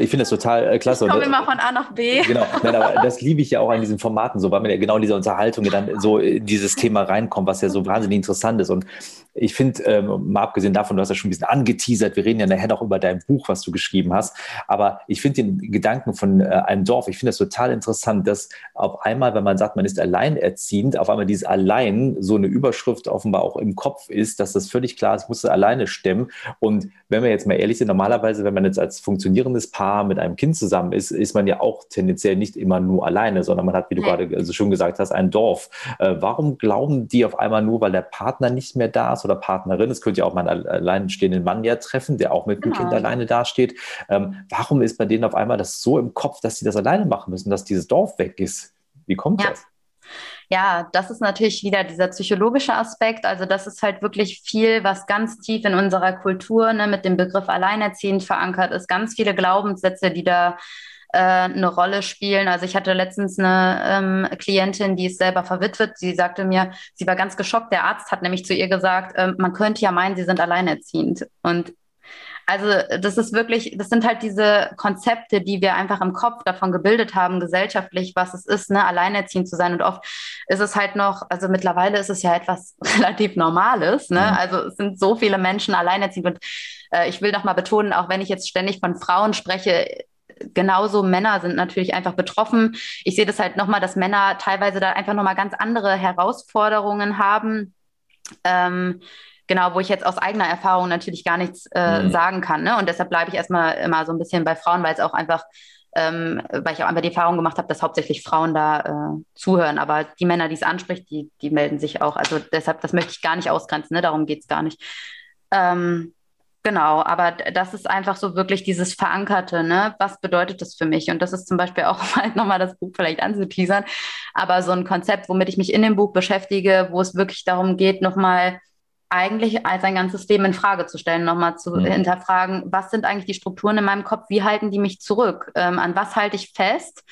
ich finde das total äh, klasse. Ich komme immer von A nach B. Genau, Nein, aber das liebe ich ja auch an diesen Formaten so, weil man ja genau in dieser Unterhaltung dann so in dieses Thema reinkommt, was ja so wahnsinnig interessant ist. Und ich finde, ähm, mal abgesehen davon, du hast ja schon ein bisschen angeteasert, wir reden ja nachher noch über dein Buch, was du geschrieben hast, aber ich finde den Gedanken von äh, einem Dorf, ich finde das total interessant, dass auf einmal, wenn man sagt, man ist alleinerziehend, auf einmal dieses Allein so eine Überschrift offenbar auch im Kopf ist, dass das völlig klar ist, ich muss es alleine stemmen. Und wenn wir jetzt mal ehrlich sind, normalerweise, wenn man jetzt als funktionierendes Paar mit einem Kind zusammen ist, ist man ja auch tendenziell nicht immer nur alleine, sondern man hat, wie du gerade also schon gesagt hast, ein Dorf. Äh, warum glauben die auf einmal nur, weil der Partner nicht mehr da ist? Oder Partnerin. Es könnte ja auch mal einen alleinstehenden Mann ja treffen, der auch mit dem genau. Kind alleine dasteht. Ähm, warum ist bei denen auf einmal das so im Kopf, dass sie das alleine machen müssen, dass dieses Dorf weg ist? Wie kommt ja. das? Ja, das ist natürlich wieder dieser psychologische Aspekt. Also das ist halt wirklich viel, was ganz tief in unserer Kultur ne, mit dem Begriff alleinerziehend verankert ist. Ganz viele Glaubenssätze, die da äh, eine Rolle spielen. Also ich hatte letztens eine ähm, Klientin, die ist selber verwitwet. Sie sagte mir, sie war ganz geschockt. Der Arzt hat nämlich zu ihr gesagt, äh, man könnte ja meinen, sie sind alleinerziehend. Und also das ist wirklich, das sind halt diese Konzepte, die wir einfach im Kopf davon gebildet haben, gesellschaftlich, was es ist, ne, alleinerziehend zu sein. Und oft ist es halt noch, also mittlerweile ist es ja etwas relativ Normales. Ne? Mhm. Also es sind so viele Menschen alleinerziehend. Und äh, ich will noch mal betonen, auch wenn ich jetzt ständig von Frauen spreche, genauso Männer sind natürlich einfach betroffen. Ich sehe das halt nochmal, dass Männer teilweise da einfach nochmal ganz andere Herausforderungen haben. Ähm, genau, wo ich jetzt aus eigener Erfahrung natürlich gar nichts äh, mhm. sagen kann. Ne? Und deshalb bleibe ich erstmal immer so ein bisschen bei Frauen, weil es auch einfach, ähm, weil ich auch einfach die Erfahrung gemacht habe, dass hauptsächlich Frauen da äh, zuhören. Aber die Männer, die es anspricht, die, die melden sich auch. Also deshalb, das möchte ich gar nicht ausgrenzen, ne? darum geht es gar nicht. Ähm, Genau, aber das ist einfach so wirklich dieses Verankerte, ne? Was bedeutet das für mich? Und das ist zum Beispiel auch halt nochmal das Buch vielleicht anzuteasern, aber so ein Konzept, womit ich mich in dem Buch beschäftige, wo es wirklich darum geht, nochmal eigentlich als ein ganzes Leben in Frage zu stellen, nochmal zu ja. hinterfragen, was sind eigentlich die Strukturen in meinem Kopf, wie halten die mich zurück, ähm, an was halte ich fest?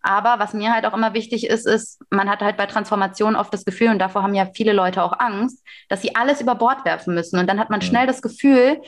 Aber was mir halt auch immer wichtig ist, ist, man hat halt bei Transformation oft das Gefühl, und davor haben ja viele Leute auch Angst, dass sie alles über Bord werfen müssen. Und dann hat man schnell das Gefühl,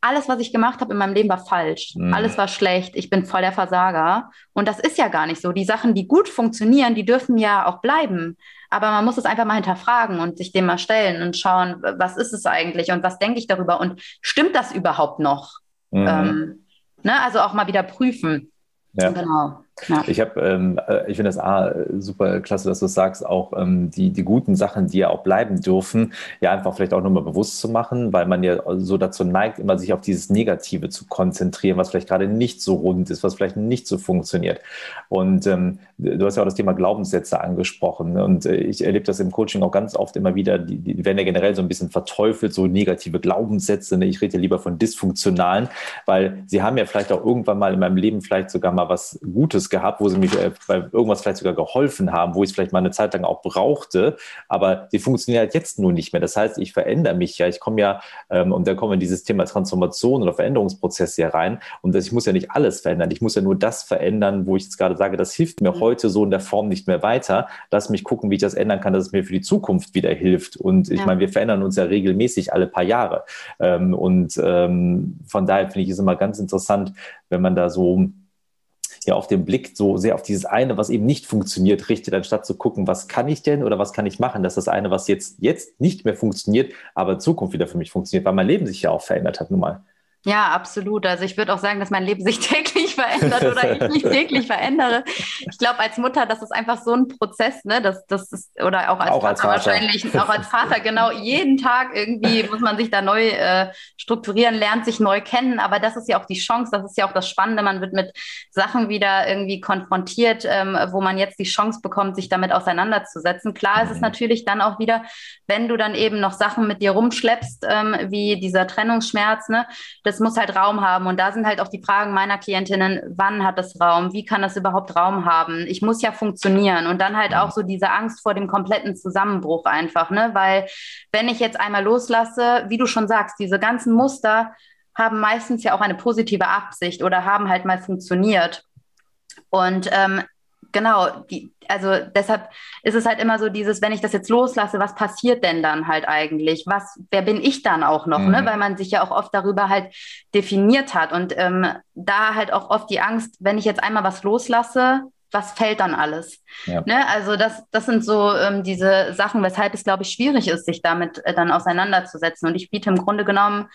alles, was ich gemacht habe in meinem Leben, war falsch. Mhm. Alles war schlecht. Ich bin voll der Versager. Und das ist ja gar nicht so. Die Sachen, die gut funktionieren, die dürfen ja auch bleiben. Aber man muss es einfach mal hinterfragen und sich dem mal stellen und schauen, was ist es eigentlich und was denke ich darüber und stimmt das überhaupt noch? Mhm. Ähm, ne? Also auch mal wieder prüfen. Ja. Genau. Ja. Ich ähm, äh, ich finde das A, super klasse, dass du sagst, auch ähm, die, die guten Sachen, die ja auch bleiben dürfen, ja einfach vielleicht auch nochmal bewusst zu machen, weil man ja so dazu neigt, immer sich auf dieses Negative zu konzentrieren, was vielleicht gerade nicht so rund ist, was vielleicht nicht so funktioniert. Und ähm, du hast ja auch das Thema Glaubenssätze angesprochen. Ne? Und äh, ich erlebe das im Coaching auch ganz oft immer wieder, die, die werden ja generell so ein bisschen verteufelt, so negative Glaubenssätze. Ne? Ich rede lieber von dysfunktionalen, weil sie haben ja vielleicht auch irgendwann mal in meinem Leben vielleicht sogar mal was Gutes gehabt, wo sie mich äh, bei irgendwas vielleicht sogar geholfen haben, wo ich es vielleicht mal eine Zeit lang auch brauchte, aber sie funktionieren halt jetzt nur nicht mehr. Das heißt, ich verändere mich ja, ich komme ja, ähm, und dann kommen wir in dieses Thema Transformation oder Veränderungsprozess hier rein und das, ich muss ja nicht alles verändern, ich muss ja nur das verändern, wo ich jetzt gerade sage, das hilft mir mhm. heute so in der Form nicht mehr weiter. Lass mich gucken, wie ich das ändern kann, dass es mir für die Zukunft wieder hilft. Und ich ja. meine, wir verändern uns ja regelmäßig alle paar Jahre. Ähm, und ähm, von daher finde ich es immer ganz interessant, wenn man da so ja auf den Blick so sehr auf dieses eine, was eben nicht funktioniert, richtet, anstatt zu gucken, was kann ich denn oder was kann ich machen, dass das eine, was jetzt, jetzt nicht mehr funktioniert, aber in Zukunft wieder für mich funktioniert, weil mein Leben sich ja auch verändert hat nun mal. Ja, absolut. Also ich würde auch sagen, dass mein Leben sich täglich verändert oder ich mich täglich verändere. Ich glaube, als Mutter, das ist einfach so ein Prozess, ne? Das, das ist, oder auch als, auch Vater, als Vater wahrscheinlich, auch als Vater, genau, jeden Tag irgendwie muss man sich da neu äh, strukturieren, lernt sich neu kennen. Aber das ist ja auch die Chance, das ist ja auch das Spannende. Man wird mit Sachen wieder irgendwie konfrontiert, ähm, wo man jetzt die Chance bekommt, sich damit auseinanderzusetzen. Klar ist es mhm. natürlich dann auch wieder, wenn du dann eben noch Sachen mit dir rumschleppst, ähm, wie dieser Trennungsschmerz, ne? Das es muss halt Raum haben. Und da sind halt auch die Fragen meiner Klientinnen, wann hat es Raum? Wie kann das überhaupt Raum haben? Ich muss ja funktionieren. Und dann halt auch so diese Angst vor dem kompletten Zusammenbruch einfach, ne? Weil wenn ich jetzt einmal loslasse, wie du schon sagst, diese ganzen Muster haben meistens ja auch eine positive Absicht oder haben halt mal funktioniert. Und ähm, genau, die, also deshalb ist es halt immer so dieses, wenn ich das jetzt loslasse, was passiert denn dann halt eigentlich? Was, wer bin ich dann auch noch? Ne? Mhm. Ne? Weil man sich ja auch oft darüber halt definiert hat. Und ähm, da halt auch oft die Angst, wenn ich jetzt einmal was loslasse, was fällt dann alles? Ja. Ne? Also das, das sind so ähm, diese Sachen, weshalb es, glaube ich, schwierig ist, sich damit äh, dann auseinanderzusetzen. Und ich biete im Grunde genommen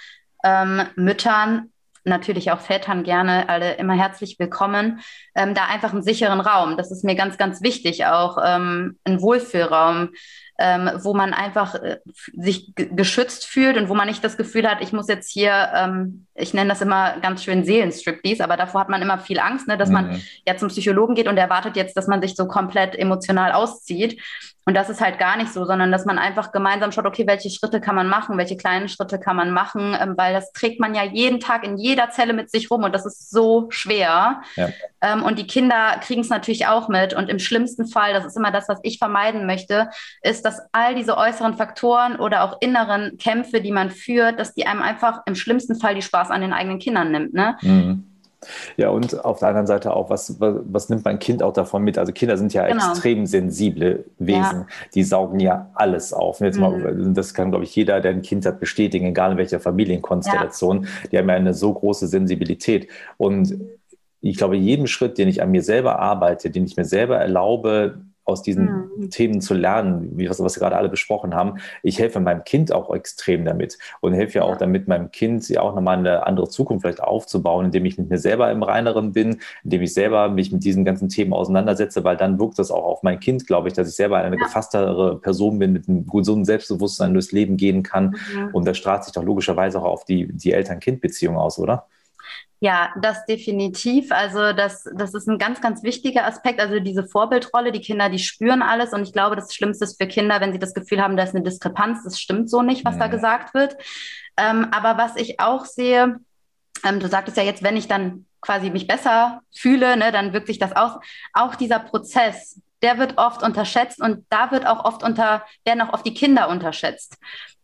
ähm, Müttern natürlich auch Vätern gerne alle immer herzlich willkommen, ähm, da einfach einen sicheren Raum. Das ist mir ganz, ganz wichtig, auch ähm, ein Wohlfühlraum, ähm, wo man einfach äh, sich geschützt fühlt und wo man nicht das Gefühl hat, ich muss jetzt hier, ähm, ich nenne das immer ganz schön Seelenstriptease, aber davor hat man immer viel Angst, ne, dass mhm. man ja zum Psychologen geht und erwartet jetzt, dass man sich so komplett emotional auszieht. Und das ist halt gar nicht so, sondern dass man einfach gemeinsam schaut, okay, welche Schritte kann man machen, welche kleinen Schritte kann man machen, ähm, weil das trägt man ja jeden Tag in jeder Zelle mit sich rum und das ist so schwer. Ja. Ähm, und die Kinder kriegen es natürlich auch mit. Und im schlimmsten Fall, das ist immer das, was ich vermeiden möchte, ist, dass all diese äußeren Faktoren oder auch inneren Kämpfe, die man führt, dass die einem einfach im schlimmsten Fall die Spaß an den eigenen Kindern nimmt. Ne? Mhm. Ja, und auf der anderen Seite auch, was, was, was, nimmt mein Kind auch davon mit? Also Kinder sind ja genau. extrem sensible Wesen. Ja. Die saugen ja alles auf. Jetzt mhm. mal, das kann, glaube ich, jeder, der ein Kind hat, bestätigen, egal in welcher Familienkonstellation. Ja. Die haben ja eine so große Sensibilität. Und ich glaube, jeden Schritt, den ich an mir selber arbeite, den ich mir selber erlaube, aus diesen mhm. Themen zu lernen, wie was, was wir gerade alle besprochen haben. Ich helfe meinem Kind auch extrem damit und helfe ja auch damit, meinem Kind ja auch nochmal eine andere Zukunft vielleicht aufzubauen, indem ich mit mir selber im Reineren bin, indem ich selber mich mit diesen ganzen Themen auseinandersetze, weil dann wirkt das auch auf mein Kind, glaube ich, dass ich selber eine ja. gefasstere Person bin, mit einem gesunden Selbstbewusstsein durchs Leben gehen kann. Mhm. Und das strahlt sich doch logischerweise auch auf die, die Eltern-Kind-Beziehung aus, oder? Ja, das definitiv. Also das, das ist ein ganz, ganz wichtiger Aspekt. Also diese Vorbildrolle, die Kinder, die spüren alles. Und ich glaube, das Schlimmste ist für Kinder, wenn sie das Gefühl haben, da ist eine Diskrepanz. Das stimmt so nicht, was mhm. da gesagt wird. Ähm, aber was ich auch sehe, ähm, du sagtest ja jetzt, wenn ich dann quasi mich besser fühle, ne, dann wirkt sich das aus. Auch dieser Prozess, der wird oft unterschätzt und da wird auch oft unter, werden auch oft die Kinder unterschätzt.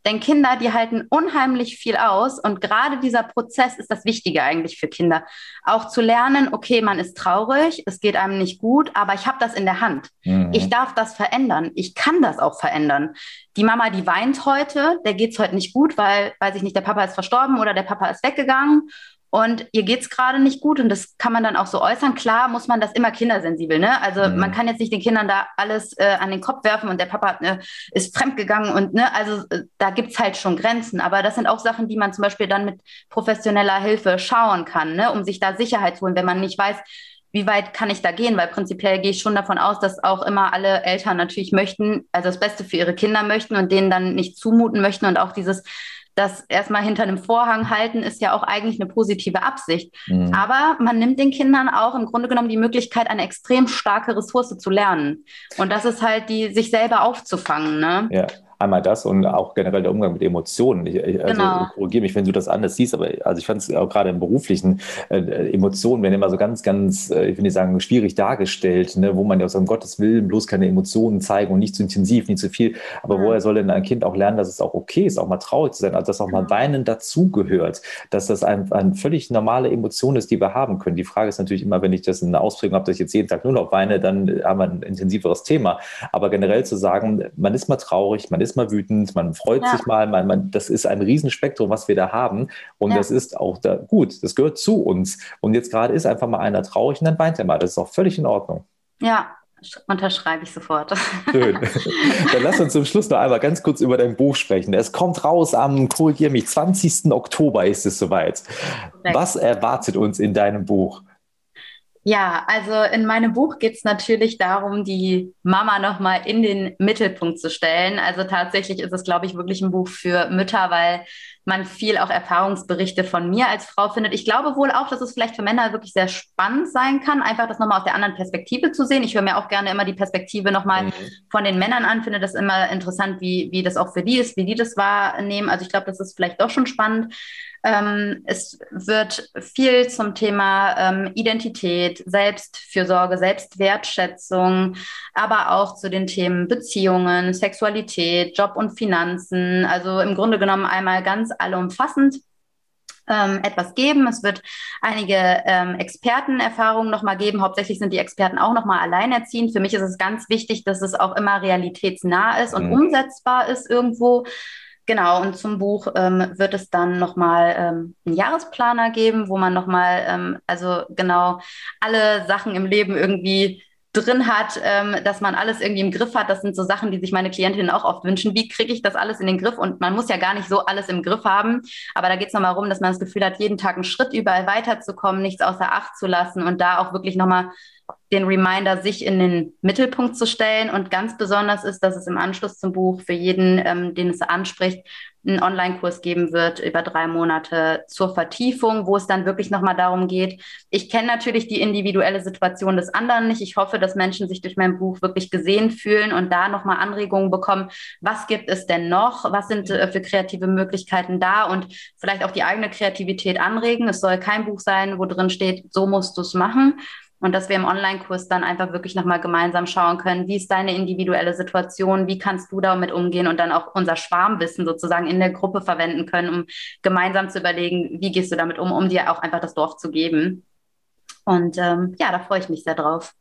Denn Kinder, die halten unheimlich viel aus und gerade dieser Prozess ist das Wichtige eigentlich für Kinder. Auch zu lernen, okay, man ist traurig, es geht einem nicht gut, aber ich habe das in der Hand. Mhm. Ich darf das verändern. Ich kann das auch verändern. Die Mama, die weint heute, der geht es heute nicht gut, weil, weiß ich nicht, der Papa ist verstorben oder der Papa ist weggegangen und ihr geht es gerade nicht gut und das kann man dann auch so äußern. Klar muss man das immer kindersensibel, ne? Also mhm. man kann jetzt nicht den Kindern da alles äh, an den Kopf werfen und der Papa ne, ist fremdgegangen und ne, also äh, da gibt es halt schon Grenzen. Aber das sind auch Sachen, die man zum Beispiel dann mit professioneller Hilfe schauen kann, ne? um sich da Sicherheit zu holen, wenn man nicht weiß, wie weit kann ich da gehen? Weil prinzipiell gehe ich schon davon aus, dass auch immer alle Eltern natürlich möchten, also das Beste für ihre Kinder möchten und denen dann nicht zumuten möchten und auch dieses das erstmal hinter einem Vorhang halten, ist ja auch eigentlich eine positive Absicht. Mhm. Aber man nimmt den Kindern auch im Grunde genommen die Möglichkeit, eine extrem starke Ressource zu lernen. Und das ist halt die, sich selber aufzufangen. Ne? Ja. Einmal das und auch generell der Umgang mit Emotionen. Ich, also genau. korrigiere mich, wenn du das anders siehst, aber also ich fand es auch gerade im beruflichen äh, Emotionen werden immer so ganz, ganz, äh, ich will nicht sagen, schwierig dargestellt, ne, wo man ja aus um Gottes Willen bloß keine Emotionen zeigen und nicht zu intensiv, nicht zu viel. Aber ja. woher soll denn ein Kind auch lernen, dass es auch okay ist, auch mal traurig zu sein, also dass auch mal Weinen dazugehört, dass das ein, eine völlig normale Emotion ist, die wir haben können. Die Frage ist natürlich immer, wenn ich das in einer Ausprägung habe, dass ich jetzt jeden Tag nur noch weine, dann haben wir ein intensiveres Thema. Aber generell zu sagen, man ist mal traurig, man ist ist mal wütend, man freut ja. sich mal, man, man, das ist ein Riesenspektrum, was wir da haben. Und ja. das ist auch da gut, das gehört zu uns. Und jetzt gerade ist einfach mal einer traurig und dann weint er mal. Das ist auch völlig in Ordnung. Ja, Unterschreibe ich sofort. Schön. Dann lass uns zum Schluss noch einmal ganz kurz über dein Buch sprechen. Es kommt raus am, korrigier mich, 20. Oktober ist es soweit. Was erwartet uns in deinem Buch? Ja, also in meinem Buch geht es natürlich darum, die Mama nochmal in den Mittelpunkt zu stellen. Also tatsächlich ist es, glaube ich, wirklich ein Buch für Mütter, weil man viel auch Erfahrungsberichte von mir als Frau findet. Ich glaube wohl auch, dass es vielleicht für Männer wirklich sehr spannend sein kann, einfach das nochmal aus der anderen Perspektive zu sehen. Ich höre mir auch gerne immer die Perspektive nochmal mhm. von den Männern an, finde das immer interessant, wie, wie das auch für die ist, wie die das wahrnehmen. Also ich glaube, das ist vielleicht doch schon spannend. Ähm, es wird viel zum Thema ähm, Identität, Selbstfürsorge, Selbstwertschätzung, aber auch zu den Themen Beziehungen, Sexualität, Job und Finanzen. Also im Grunde genommen einmal ganz allumfassend ähm, etwas geben. Es wird einige ähm, Expertenerfahrungen nochmal geben. Hauptsächlich sind die Experten auch nochmal alleinerziehend. Für mich ist es ganz wichtig, dass es auch immer realitätsnah ist und mhm. umsetzbar ist irgendwo. Genau, und zum Buch ähm, wird es dann nochmal ähm, einen Jahresplaner geben, wo man nochmal, ähm, also genau alle Sachen im Leben irgendwie drin hat, ähm, dass man alles irgendwie im Griff hat. Das sind so Sachen, die sich meine Klientinnen auch oft wünschen. Wie kriege ich das alles in den Griff? Und man muss ja gar nicht so alles im Griff haben. Aber da geht es nochmal darum, dass man das Gefühl hat, jeden Tag einen Schritt überall weiterzukommen, nichts außer Acht zu lassen und da auch wirklich nochmal den Reminder, sich in den Mittelpunkt zu stellen. Und ganz besonders ist, dass es im Anschluss zum Buch für jeden, ähm, den es anspricht, einen Online-Kurs geben wird über drei Monate zur Vertiefung, wo es dann wirklich nochmal darum geht. Ich kenne natürlich die individuelle Situation des anderen nicht. Ich hoffe, dass Menschen sich durch mein Buch wirklich gesehen fühlen und da nochmal Anregungen bekommen. Was gibt es denn noch? Was sind äh, für kreative Möglichkeiten da? Und vielleicht auch die eigene Kreativität anregen. Es soll kein Buch sein, wo drin steht, so musst du es machen, und dass wir im Online-Kurs dann einfach wirklich nochmal gemeinsam schauen können, wie ist deine individuelle Situation, wie kannst du damit umgehen und dann auch unser Schwarmwissen sozusagen in der Gruppe verwenden können, um gemeinsam zu überlegen, wie gehst du damit um, um dir auch einfach das Dorf zu geben. Und ähm, ja, da freue ich mich sehr drauf.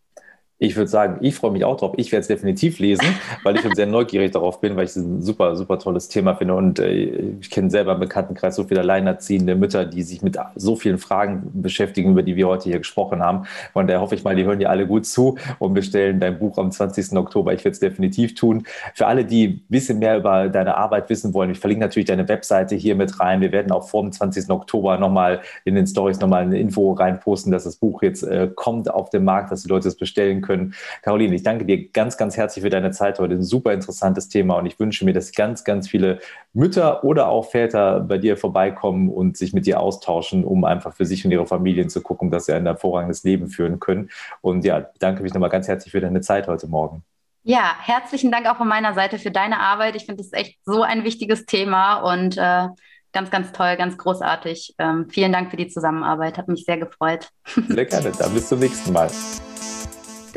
Ich würde sagen, ich freue mich auch drauf. Ich werde es definitiv lesen, weil ich schon sehr neugierig darauf bin, weil ich es ein super, super tolles Thema finde. Und äh, ich kenne selber im Bekanntenkreis so viele alleinerziehende Mütter, die sich mit so vielen Fragen beschäftigen, über die wir heute hier gesprochen haben. Von daher hoffe ich mal, die hören dir alle gut zu und bestellen dein Buch am 20. Oktober. Ich werde es definitiv tun. Für alle, die ein bisschen mehr über deine Arbeit wissen wollen, ich verlinke natürlich deine Webseite hier mit rein. Wir werden auch vor dem 20. Oktober nochmal in den Stories nochmal eine Info reinposten, dass das Buch jetzt äh, kommt auf den Markt, dass die Leute es bestellen können können. Caroline, ich danke dir ganz, ganz herzlich für deine Zeit heute. Ein super interessantes Thema und ich wünsche mir, dass ganz, ganz viele Mütter oder auch Väter bei dir vorbeikommen und sich mit dir austauschen, um einfach für sich und ihre Familien zu gucken, dass sie ein hervorragendes Leben führen können. Und ja, danke mich nochmal ganz herzlich für deine Zeit heute Morgen. Ja, herzlichen Dank auch von meiner Seite für deine Arbeit. Ich finde es echt so ein wichtiges Thema und äh, ganz, ganz toll, ganz großartig. Ähm, vielen Dank für die Zusammenarbeit, hat mich sehr gefreut. Sehr gerne, dann bis zum nächsten Mal.